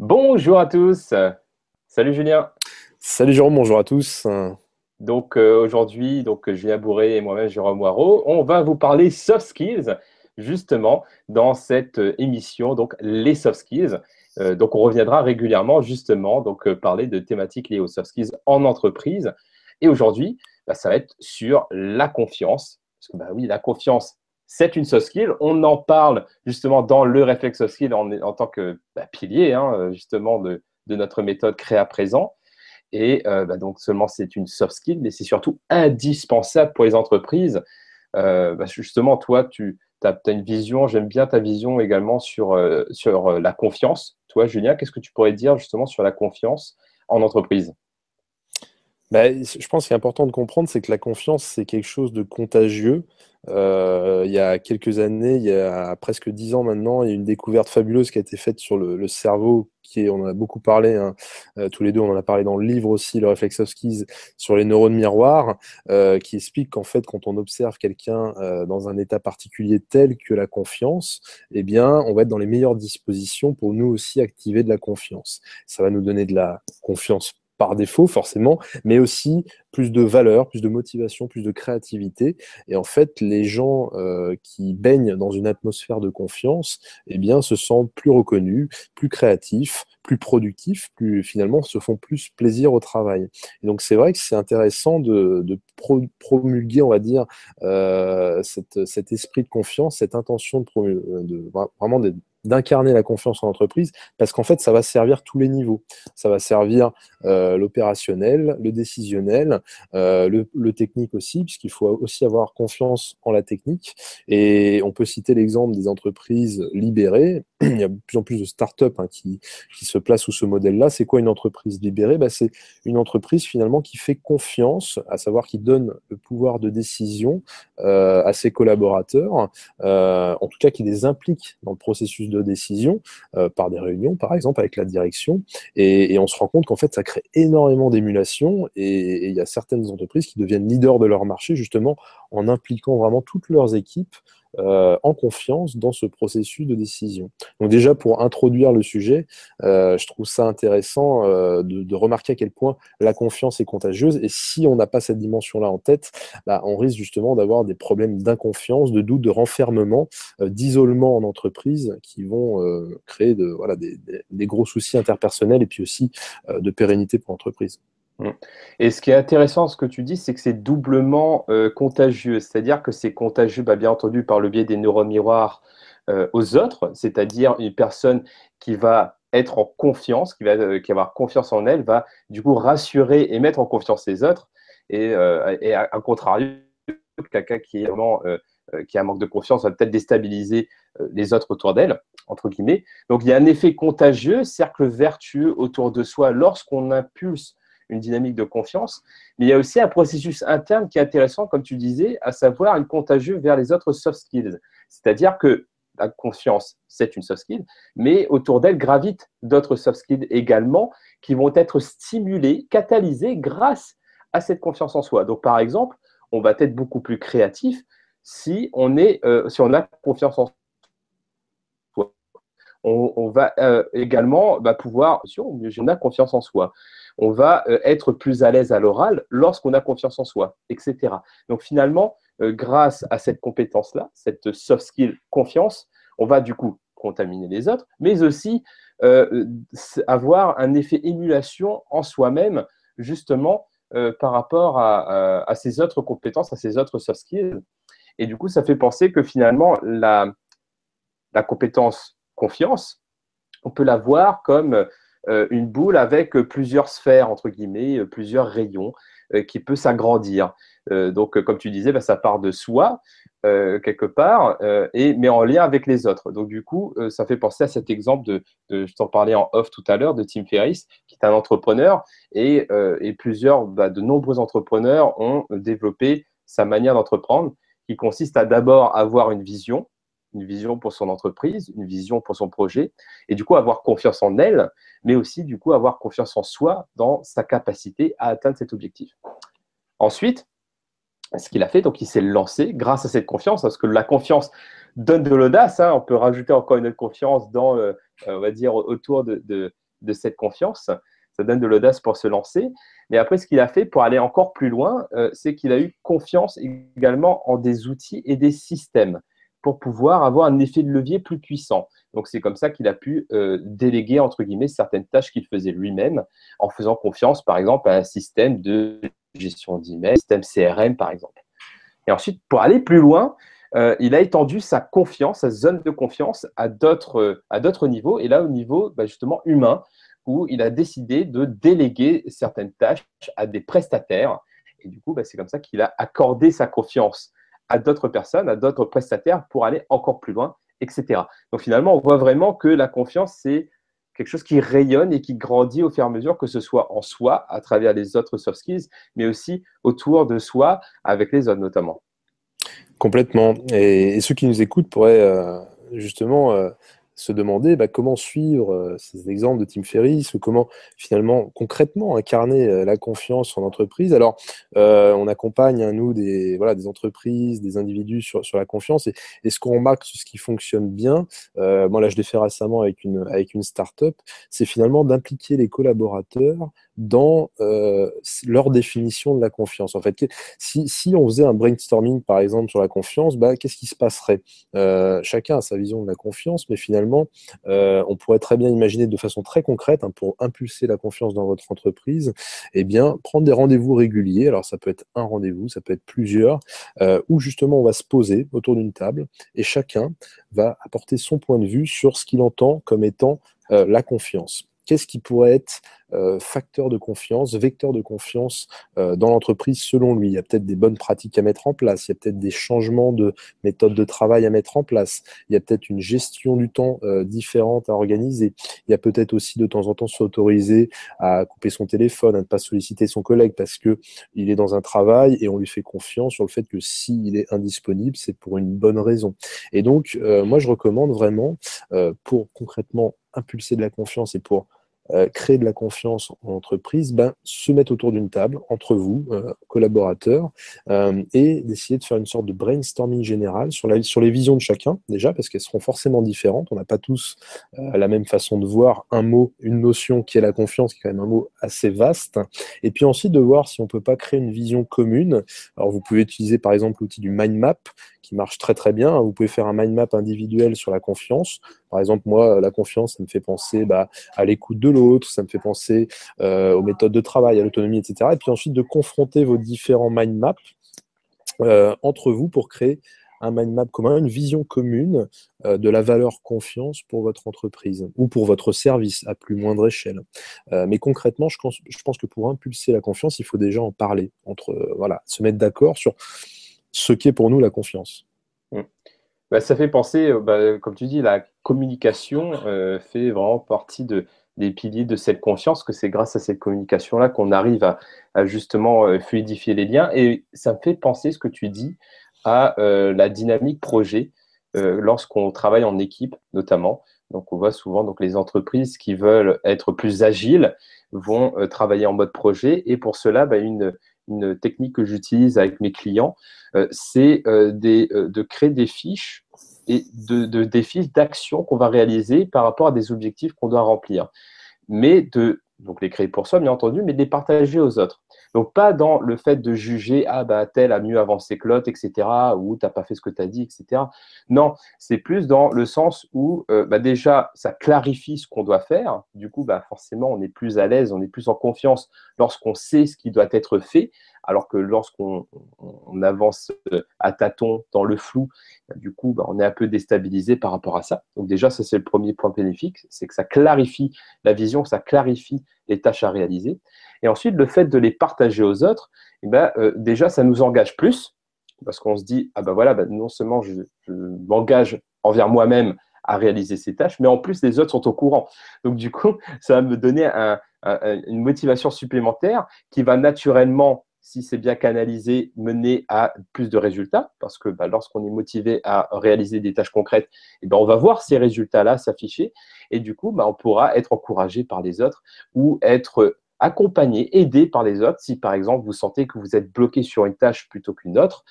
Bonjour à tous. Salut Julien. Salut Jérôme, bonjour à tous. Donc euh, aujourd'hui, donc Julien Bourré et moi-même Jérôme Moirot, on va vous parler soft skills justement dans cette euh, émission, donc les soft skills. Euh, donc on reviendra régulièrement justement donc parler de thématiques liées aux soft skills en entreprise. Et aujourd'hui, bah, ça va être sur la confiance. Parce que bah oui, la confiance, c'est une soft skill. On en parle justement dans le réflexe soft skill en, tant que bah, pilier hein, justement de, notre méthode créa présent. Et euh, bah, donc seulement c'est une soft skill, mais c'est surtout indispensable pour les entreprises. Euh, bah, justement, toi, tu as, une vision, j'aime bien ta vision également euh, sur la confiance. Toi, Julien, qu'est-ce que tu pourrais dire justement sur la confiance en entreprise? Bah, je pense qu'il est important de comprendre, c'est que la confiance, c'est quelque chose de contagieux. Euh, il y a quelques années, il y a presque dix ans maintenant, il y a une découverte fabuleuse qui a été faite sur le, cerveau, qui est, on en a beaucoup parlé, hein, euh, tous les deux, on en a parlé dans le livre aussi, le Reflex of Skis, sur les neurones miroirs, euh, qui explique qu'en fait, quand on observe quelqu'un dans un état particulier tel que la confiance, eh bien, on va être dans les meilleures dispositions pour nous aussi activer de la confiance. Ça va nous donner de la confiance par défaut forcément, mais aussi plus de valeur, plus de motivation, plus de créativité. Et en fait, les gens euh, qui baignent dans une atmosphère de confiance, eh bien, se sentent plus reconnus, plus créatifs, plus productifs, plus finalement se font plus plaisir au travail. Et donc c'est vrai que c'est intéressant de, promulguer, on va dire, euh, cette, cet esprit de confiance, cette intention de, de vraiment d'être d'incarner la confiance en entreprise, parce qu'en fait, ça va servir tous les niveaux. Ça va servir euh, l'opérationnel, le décisionnel, euh, le, technique aussi, puisqu'il faut aussi avoir confiance en la technique. Et on peut citer l'exemple des entreprises libérées. Il y a de plus en plus de startups hein, qui, qui se placent sous ce modèle-là. C'est quoi une entreprise libérée? Bah, C'est une entreprise finalement qui fait confiance, à savoir qui donne le pouvoir de décision euh, à ses collaborateurs, en tout cas qui les implique dans le processus décision euh, par des réunions, par exemple, avec la direction. Et, on se rend compte qu'en fait, ça crée énormément d'émulation et il y a certaines entreprises qui deviennent leaders de leur marché justement en impliquant vraiment toutes leurs équipes euh, en confiance dans ce processus de décision. Donc déjà, pour introduire le sujet, euh, je trouve ça intéressant euh, de, remarquer à quel point la confiance est contagieuse. Et si on n'a pas cette dimension-là en tête, bah, on risque justement d'avoir des problèmes d'inconfiance, de doute, de renfermement, d'isolement en entreprise qui vont créer de, voilà, des, des, gros soucis interpersonnels et puis aussi de pérennité pour l'entreprise. Mm. Et ce qui est intéressant, ce que tu dis, c'est que c'est doublement euh, contagieux. C'est-à-dire que c'est contagieux, bah, bien entendu, par le biais des neurones miroirs euh, aux autres, c'est-à-dire une personne qui va être en confiance, qui va, euh, qui avoir confiance en elle, va du coup rassurer et mettre en confiance les autres. Et, à, contrario, quelqu'un qui qui a un manque de confiance va peut-être déstabiliser les autres autour d'elle, entre guillemets. Donc il y a un effet contagieux, cercle vertueux autour de soi lorsqu'on impulse une dynamique de confiance. Mais il y a aussi un processus interne qui est intéressant, comme tu disais, à savoir une contagieux vers les autres soft skills. C'est-à-dire que la confiance, c'est une soft skill, mais autour d'elle gravitent d'autres soft skills également qui vont être stimulés, catalysés grâce à cette confiance en soi. Donc, par exemple, on va être beaucoup plus créatif si on, euh, si on a confiance en. On, va euh, également bah, pouvoir, si on a confiance en soi on va euh, être plus à l'aise à l'oral lorsqu'on a confiance en soi, etc. Donc finalement, euh, grâce à cette compétence-là, cette soft skill confiance, on va du coup contaminer les autres, mais aussi avoir un effet émulation en soi-même, justement, par rapport à, ces autres compétences, à ces autres soft skills. Et du coup, ça fait penser que finalement, la compétence confiance, on peut la voir comme euh, une boule avec euh, plusieurs sphères, entre guillemets, euh, plusieurs rayons, qui peut s'agrandir. donc, comme tu disais, bah, ça part de soi, quelque part, et, mais en lien avec les autres. Donc, du coup, ça fait penser à cet exemple de, je t'en parlais en off tout à l'heure, de Tim Ferriss, qui est un entrepreneur, et, plusieurs, bah, de nombreux entrepreneurs ont développé sa manière d'entreprendre, qui consiste à d'abord avoir une vision, une vision pour son entreprise, une vision pour son projet, et du coup avoir confiance en elle, mais aussi du coup avoir confiance en soi dans sa capacité à atteindre cet objectif. Ensuite, ce qu'il a fait, donc il s'est lancé grâce à cette confiance, parce que la confiance donne de l'audace. Hein. on peut rajouter encore une autre confiance dans, euh, on va dire, autour de, de cette confiance. Ça donne de l'audace pour se lancer. Mais après, ce qu'il a fait pour aller encore plus loin, euh, c'est qu'il a eu confiance également en des outils et des systèmes pour pouvoir avoir un effet de levier plus puissant. Donc, c'est comme ça qu'il a pu euh, déléguer, entre guillemets, certaines tâches qu'il faisait lui-même en faisant confiance, par exemple, à un système de gestion d'email, système CRM, par exemple. Et ensuite, pour aller plus loin, euh, il a étendu sa confiance, sa zone de confiance à d'autres, niveaux, et là au niveau bah, justement humain, où il a décidé de déléguer certaines tâches à des prestataires. Et du coup, bah, c'est comme ça qu'il a accordé sa confiance à d'autres personnes, à d'autres prestataires pour aller encore plus loin, etc. Donc finalement, on voit vraiment que la confiance, c'est quelque chose qui rayonne et qui grandit au fur et à mesure, que ce soit en soi, à travers les autres soft skills, mais aussi autour de soi, avec les autres notamment. Complètement. Et, ceux qui nous écoutent pourraient euh, justement euh, se demander bah, comment suivre euh, ces exemples de Tim Ferriss ou comment finalement concrètement incarner euh, la confiance en entreprise. Alors, euh, on accompagne, hein, nous, des, voilà, des entreprises, des individus sur, sur la confiance et, ce qu'on remarque, ce qui fonctionne bien, moi là je l'ai fait récemment avec une, avec une start-up, c'est finalement d'impliquer les collaborateurs dans euh, leur définition de la confiance. En fait, si, si, on faisait un brainstorming, par exemple, sur la confiance, bah, qu'est-ce qui se passerait? Euh, Chacun a sa vision de la confiance, mais finalement, euh, on pourrait très bien imaginer de façon très concrète, hein, pour impulser la confiance dans votre entreprise, eh bien, prendre des rendez-vous réguliers. Alors, ça peut être un rendez-vous, ça peut être plusieurs, euh, où justement, on va se poser autour d'une table et chacun va apporter son point de vue sur ce qu'il entend comme étant euh, la confiance qu'est-ce qui pourrait être facteur de confiance, vecteur de confiance euh, dans l'entreprise selon lui. Il y a peut-être des bonnes pratiques à mettre en place, il y a peut-être des changements de méthode de travail à mettre en place, il y a peut-être une gestion du temps euh, différente à organiser, il y a peut-être aussi de temps en temps s'autoriser à couper son téléphone, à ne pas solliciter son collègue parce que il est dans un travail et on lui fait confiance sur le fait que s'il est indisponible, c'est pour une bonne raison. Et donc, moi, je recommande vraiment, pour concrètement impulser de la confiance et pour euh, créer de la confiance en entreprise, ben, se mettre autour d'une table entre vous, euh, collaborateurs, euh, et d'essayer de faire une sorte de brainstorming général sur, la, sur les visions de chacun, déjà, parce qu'elles seront forcément différentes. On n'a pas tous la même façon de voir un mot, une notion qui est la confiance, qui est quand même un mot assez vaste. Et puis ensuite de voir si on ne peut pas créer une vision commune. Alors vous pouvez utiliser par exemple l'outil du mind map, qui marche très très bien. Vous pouvez faire un mind map individuel sur la confiance. Par exemple, moi, la confiance, ça me fait penser bah, à l'écoute de l'autre, ça me fait penser euh, aux méthodes de travail, à l'autonomie, etc. Et puis ensuite de confronter vos différents mind maps euh, entre vous pour créer un mind map commun, une vision commune euh, de la valeur confiance pour votre entreprise ou pour votre service à plus moindre échelle. mais concrètement, je pense, que pour impulser la confiance, il faut déjà en parler, entre voilà, se mettre d'accord sur ce qu'est pour nous la confiance. Bah, ça fait penser, euh, bah, comme tu dis, la communication euh, fait vraiment partie de, des piliers de cette confiance, que c'est grâce à cette communication-là qu'on arrive à, justement euh, fluidifier les liens. Et ça me fait penser ce que tu dis à la dynamique projet lorsqu'on travaille en équipe, notamment. Donc, on voit souvent donc, les entreprises qui veulent être plus agiles vont travailler en mode projet. Et pour cela, bah, une, une technique que j'utilise avec mes clients, euh, c'est euh, euh, de créer des fiches et de, des fiches d'action qu'on va réaliser par rapport à des objectifs qu'on doit remplir. Mais de donc les créer pour soi, bien entendu, mais de les partager aux autres. Donc, pas dans le fait de juger, ah, bah, tel a mieux avancé que l'autre, etc., ou t'as pas fait ce que tu as dit, etc. Non, c'est plus dans le sens où, bah, déjà, ça clarifie ce qu'on doit faire. Du coup, bah, forcément, on est plus à l'aise, on est plus en confiance lorsqu'on sait ce qui doit être fait, alors que lorsqu'on avance euh, à tâtons dans le flou, bah, du coup, bah, on est un peu déstabilisé par rapport à ça. Donc déjà, ça c'est le premier point bénéfique, c'est que ça clarifie la vision, ça clarifie les tâches à réaliser. Et ensuite, le fait de les partager aux autres, eh ben, euh, déjà, ça nous engage plus, parce qu'on se dit, ah ben voilà, ben, non seulement je, m'engage envers moi-même à réaliser ces tâches, mais en plus, les autres sont au courant. Donc du coup, ça va me donner une motivation supplémentaire qui va naturellement si c'est bien canalisé, mener à plus de résultats, parce que bah, lorsqu'on est motivé à réaliser des tâches concrètes, eh ben, on va voir ces résultats-là s'afficher, et du coup, bah, on pourra être encouragé par les autres ou être accompagné, aidé par les autres. Si par exemple vous sentez que vous êtes bloqué sur une tâche plutôt qu'une autre,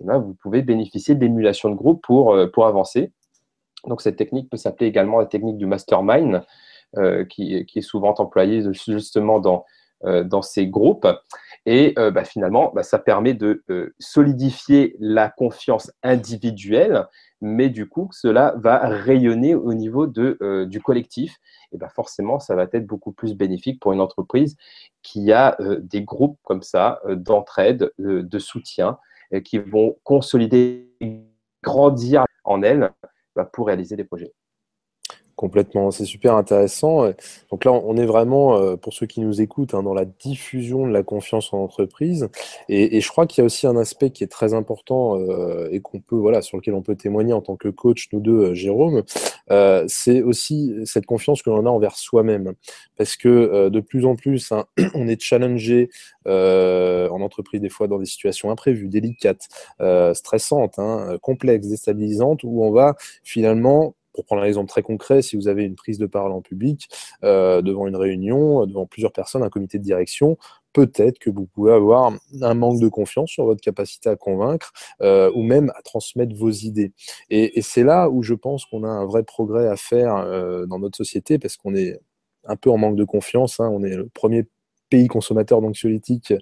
eh ben, vous pouvez bénéficier d'émulation de groupe pour, euh, pour avancer. Donc cette technique peut s'appeler également la technique du mastermind. qui, est souvent employé justement dans, dans ces groupes. Et bah, finalement, bah, ça permet de solidifier la confiance individuelle, mais du coup, cela va rayonner au niveau de, du collectif. Et bah, forcément, ça va être beaucoup plus bénéfique pour une entreprise qui a des groupes comme ça d'entraide, de soutien, qui vont consolider, grandir en elle pour réaliser des projets. Complètement, c'est super intéressant. Donc là, on est vraiment, euh, pour ceux qui nous écoutent, hein, dans la diffusion de la confiance en entreprise. Et, je crois qu'il y a aussi un aspect qui est très important euh, et qu'on peut, voilà, sur lequel on peut témoigner en tant que coach, nous deux, euh, Jérôme. c'est aussi cette confiance que l'on a envers soi-même, parce que de plus en plus, hein, on est challengé en entreprise des fois dans des situations imprévues, délicates, stressantes, hein, complexes, déstabilisantes, où on va finalement pour prendre un exemple très concret, si vous avez une prise de parole en public, euh, devant une réunion, devant plusieurs personnes, un comité de direction, peut-être que vous pouvez avoir un manque de confiance sur votre capacité à convaincre euh, ou même à transmettre vos idées. Et, c'est là où je pense qu'on a un vrai progrès à faire euh, dans notre société parce qu'on est un peu en manque de confiance. Hein. On est le premier pays consommateur d'anxiolytiques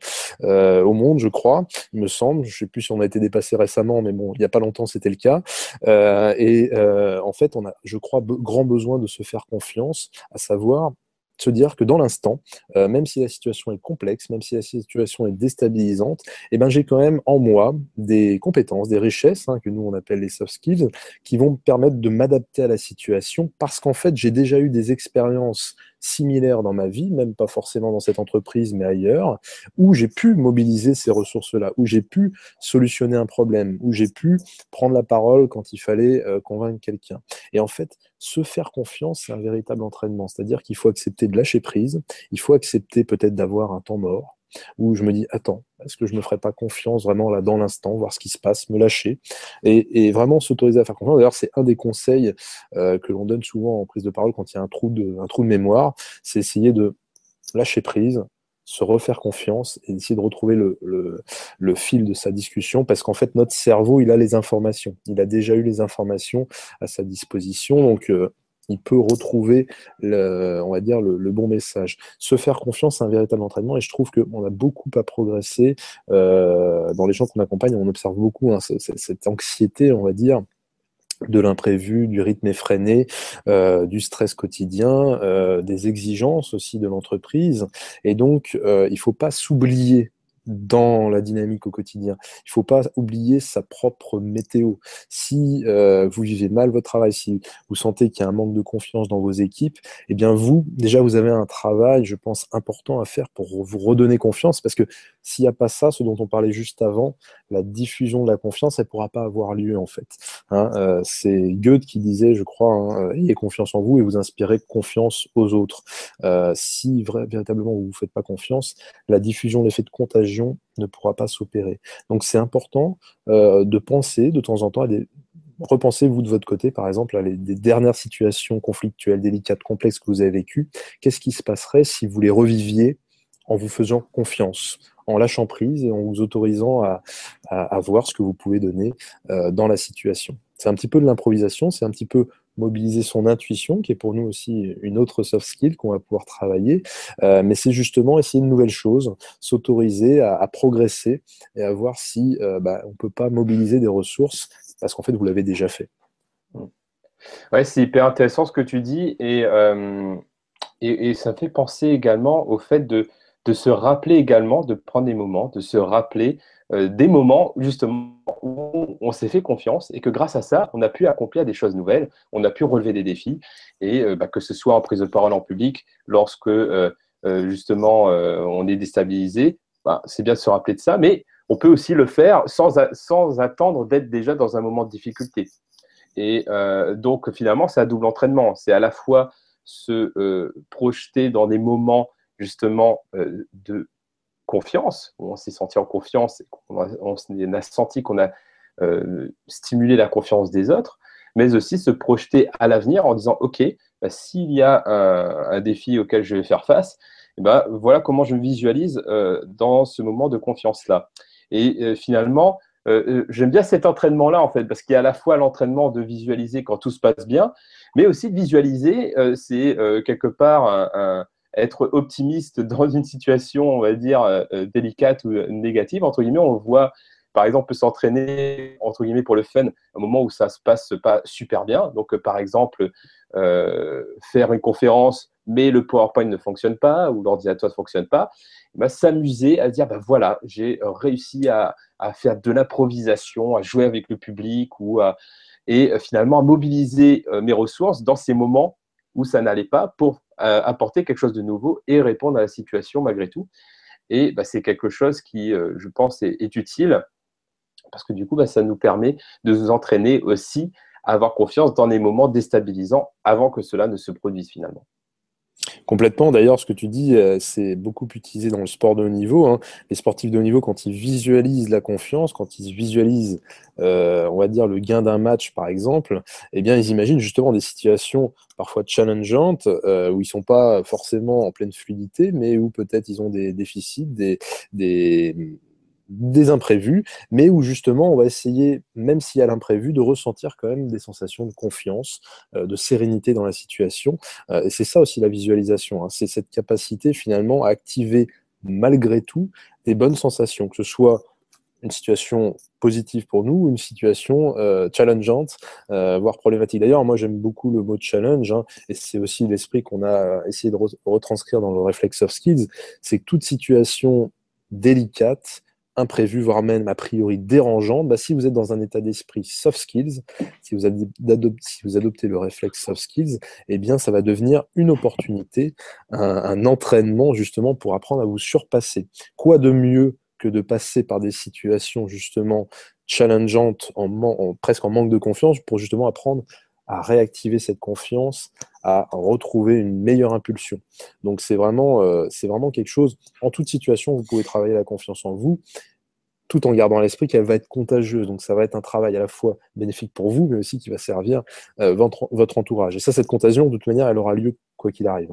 euh, au monde, je crois, il me semble. Je ne sais plus si on a été dépassé récemment, mais bon, il n'y a pas longtemps, c'était le cas. Euh, et euh, en fait, on a, je crois, grand besoin de se faire confiance, à savoir se dire que dans l'instant, euh, même si la situation est complexe, même si la situation est déstabilisante, eh ben, j'ai quand même en moi des compétences, des richesses, hein, que nous on appelle les soft skills, qui vont me permettre de m'adapter à la situation parce qu'en fait, j'ai déjà eu des expériences similaires dans ma vie, même pas forcément dans cette entreprise, mais ailleurs, où j'ai pu mobiliser ces ressources-là, où j'ai pu solutionner un problème, où j'ai pu prendre la parole quand il fallait euh, convaincre quelqu'un. Et en fait, se faire confiance, c'est un véritable entraînement. C'est-à-dire qu'il faut accepter de lâcher prise, il faut accepter peut-être d'avoir un temps mort, où je me dis, attends, est-ce que je ne me ferais pas confiance vraiment là dans l'instant, voir ce qui se passe, me lâcher, et, vraiment s'autoriser à faire confiance. D'ailleurs, c'est un des conseils euh, que l'on donne souvent en prise de parole quand il y a un trou de mémoire, c'est essayer de lâcher prise, se refaire confiance et essayer de retrouver le, fil de sa discussion parce qu'en fait notre cerveau il a les informations il a déjà eu les informations à sa disposition donc euh, il peut retrouver le, on va dire le, bon message. Se faire confiance, c'est un véritable entraînement et je trouve qu'on a beaucoup à progresser euh, dans les gens qu'on accompagne. On observe beaucoup hein, cette anxiété, on va dire, de l'imprévu, du rythme effréné, euh, du stress quotidien, euh, des exigences aussi de l'entreprise. Et donc, euh, il ne faut pas s'oublier dans la dynamique au quotidien. Il ne faut pas oublier sa propre météo. Si euh, vous vivez mal votre travail, si vous sentez qu'il y a un manque de confiance dans vos équipes, eh bien vous, déjà, vous avez un travail, je pense, important à faire pour vous redonner confiance, parce que s'il n'y a pas ça, ce dont on parlait juste avant, la diffusion de la confiance, elle ne pourra pas avoir lieu, en fait. Hein, euh, c'est Goethe qui disait, je crois, hein, ayez confiance en vous et vous inspirez confiance aux autres. Euh, si véritablement vous ne vous faites pas confiance, la diffusion, l'effet de contagion ne pourra pas s'opérer. Donc c'est important euh, de penser de temps en temps à des... Repensez, vous, de votre côté, par exemple, à des dernières situations conflictuelles, délicates, complexes que vous avez vécues. Qu'est-ce qui se passerait si vous les reviviez en vous faisant confiance, en lâchant prise et en vous autorisant à, à, voir ce que vous pouvez donner euh, dans la situation? C'est un petit peu de l'improvisation, c'est un petit peu mobiliser son intuition, qui est pour nous aussi une autre soft skill qu'on va pouvoir travailler. Euh, mais c'est justement essayer de nouvelles choses, s'autoriser à, progresser et à voir si euh, bah, on ne peut pas mobiliser des ressources parce qu'en fait, vous l'avez déjà fait. Ouais, c'est hyper intéressant ce que tu dis et, euh, et, et, ça fait penser également au fait de, de se rappeler également, de prendre des moments, de se rappeler euh, des moments justement où on s'est fait confiance et que grâce à ça, on a pu accomplir des choses nouvelles, on a pu relever des défis et euh, bah, que ce soit en prise de parole en public, lorsque euh, justement on est déstabilisé, bah, c'est bien de se rappeler de ça, mais on peut aussi le faire sans, sans attendre d'être déjà dans un moment de difficulté. Et donc finalement, c'est un double entraînement. C'est à la fois se projeter dans des moments justement de confiance, on s'est senti en confiance, et on a, senti qu'on a euh, stimulé la confiance des autres, mais aussi se projeter à l'avenir en disant, OK, bah, s'il y a un, défi auquel je vais faire face, eh ben, voilà comment je me visualise euh, dans ce moment de confiance-là. Et euh, finalement, j'aime bien cet entraînement-là, en fait, parce qu'il y a à la fois l'entraînement de visualiser quand tout se passe bien, mais aussi de visualiser, c'est quelque part un, être optimiste dans une situation, on va dire, délicate ou négative, entre guillemets, on voit par exemple, s'entraîner, entre guillemets, pour le fun, un moment où ça se passe pas super bien. Donc, euh, par exemple, euh, faire une conférence, mais le PowerPoint ne fonctionne pas ou l'ordinateur ne fonctionne pas, eh ben, s'amuser à dire, ben voilà, j'ai réussi à, faire de l'improvisation, à jouer avec le public ou et euh, finalement à mobiliser mes ressources dans ces moments où ça n'allait pas pour apporter quelque chose de nouveau et répondre à la situation malgré tout. Et ben, c'est quelque chose qui, je pense, est utile parce que du coup, bah, ça nous permet de nous entraîner aussi à avoir confiance dans les moments déstabilisants avant que cela ne se produise finalement. Complètement. D'ailleurs, ce que tu dis, euh, c'est beaucoup utilisé dans le sport de haut niveau. Hein. Les sportifs de haut niveau, quand ils visualisent la confiance, quand ils visualisent, euh, on va dire, le gain d'un match, par exemple, eh bien, ils imaginent justement des situations parfois challengeantes, euh, où ils sont pas forcément en pleine fluidité, mais où peut-être ils ont des déficits, des, des imprévus, mais où justement on va essayer, même s'il y a l'imprévu, de ressentir quand même des sensations de confiance, euh, de sérénité dans la situation. Euh, et c'est ça aussi la visualisation, hein. c'est cette capacité finalement à activer malgré tout des bonnes sensations, que ce soit une situation positive pour nous ou une situation euh, challengeante, voire problématique. D'ailleurs, moi j'aime beaucoup le mot challenge, hein, et c'est aussi l'esprit qu'on a essayé de retranscrire dans le Reflex of Skills, c'est que toute situation délicate, imprévu, voire même a priori dérangeant, bah, si vous êtes dans un état d'esprit soft skills, si vous, adoptez, le réflexe soft skills, eh bien, ça va devenir une opportunité, un, entraînement justement pour apprendre à vous surpasser. Quoi de mieux que de passer par des situations justement challengeantes, en, presque en manque de confiance, pour justement apprendre à réactiver cette confiance, à retrouver une meilleure impulsion? Donc c'est vraiment, euh, c'est vraiment quelque chose, en toute situation, vous pouvez travailler la confiance en vous, tout en gardant à l'esprit qu'elle va être contagieuse. Donc ça va être un travail à la fois bénéfique pour vous, mais aussi qui va servir euh, votre, entourage. Et ça, cette contagion, de toute manière, elle aura lieu quoi qu'il arrive.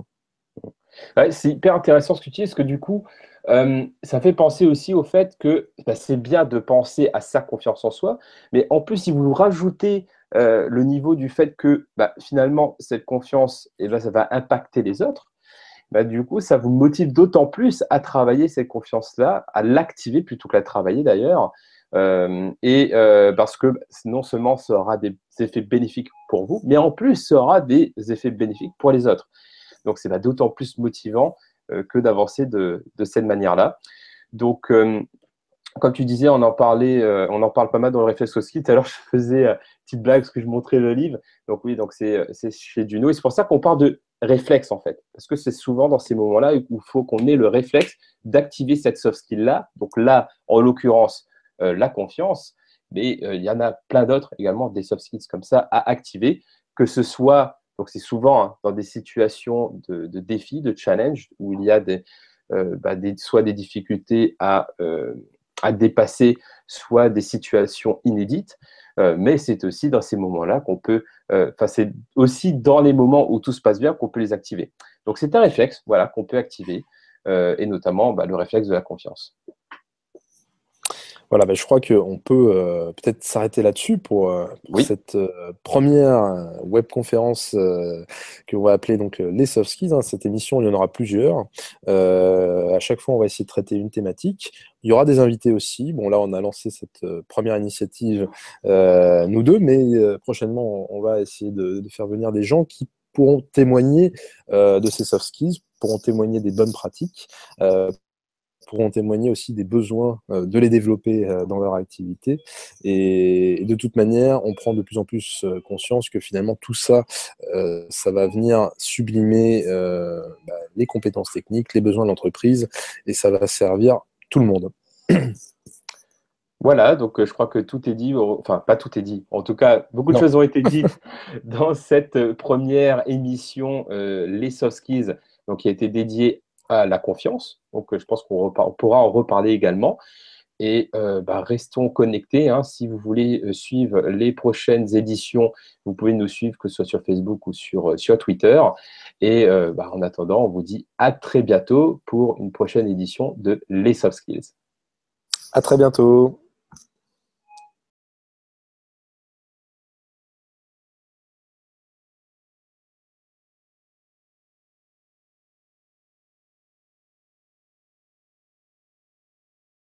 c'est hyper intéressant ce que tu dis, parce que du coup, euh, ça fait penser aussi au fait que bah, c'est bien de penser à sa confiance en soi, mais en plus, si vous rajoutez euh, le niveau du fait que bah, finalement, cette confiance, eh ben, ça va impacter les autres, bah, du coup, ça vous motive d'autant plus à travailler cette confiance-là, à l'activer plutôt que la travailler d'ailleurs. Euh, et euh, parce que non seulement ça aura des effets bénéfiques pour vous, mais en plus ça aura des effets bénéfiques pour les autres. Donc c'est d'autant plus motivant que d'avancer de, cette manière-là. Donc comme tu disais, on en parlait, euh, on en parle pas mal dans le Réflexe Kit. Alors, je faisais euh, petite blague parce que je montrais le livre. Donc oui, donc c'est chez Duno. Et c'est pour ça qu'on parle de réflexe en fait, parce que c'est souvent dans ces moments-là où il faut qu'on ait le réflexe d'activer cette soft skill là. Donc là, en l'occurrence, euh, la confiance, mais il y en a plein d'autres également des soft skills comme ça à activer, que ce soit donc c'est souvent hein, dans des situations de, de défi, de challenge où il y a des, bah, des soit des difficultés à à dépasser soit des situations inédites, euh, mais c'est aussi dans ces moments-là qu'on peut, euh, enfin c'est aussi dans les moments où tout se passe bien qu'on peut les activer. Donc c'est un réflexe, voilà, qu'on peut activer, euh, et notamment bah, le réflexe de la confiance. Voilà, bah, je crois qu'on peut euh, peut-être s'arrêter là-dessus pour, euh, cette euh, première webconférence que va appeler donc les soft skills. Hein. Cette émission, il y en aura plusieurs. à chaque fois, on va essayer de traiter une thématique. Il y aura des invités aussi. Bon, là, on a lancé cette première initiative, nous deux, mais prochainement, on va essayer de, de, faire venir des gens qui pourront témoigner de ces soft skills, pourront témoigner des bonnes pratiques, pourront témoigner aussi des besoins euh, de les développer euh, dans leur activité. Et, de toute manière, on prend de plus en plus euh, conscience que finalement tout ça, ça va venir sublimer bah, les compétences techniques, les besoins de l'entreprise, et ça va servir tout le monde. Voilà, donc je crois que tout est dit, enfin pas tout est dit, en tout cas beaucoup de choses ont été dites dans cette première émission, les soft skills, donc qui a été dédiée à la confiance. Donc, euh, je pense qu'on pourra en reparler également. Et euh, bah, restons connectés. Hein. Si vous voulez euh, suivre les prochaines éditions, vous pouvez nous suivre, que ce soit sur Facebook ou sur, Twitter. Et bah, en attendant, on vous dit à très bientôt pour une prochaine édition de Les Soft Skills. À très bientôt.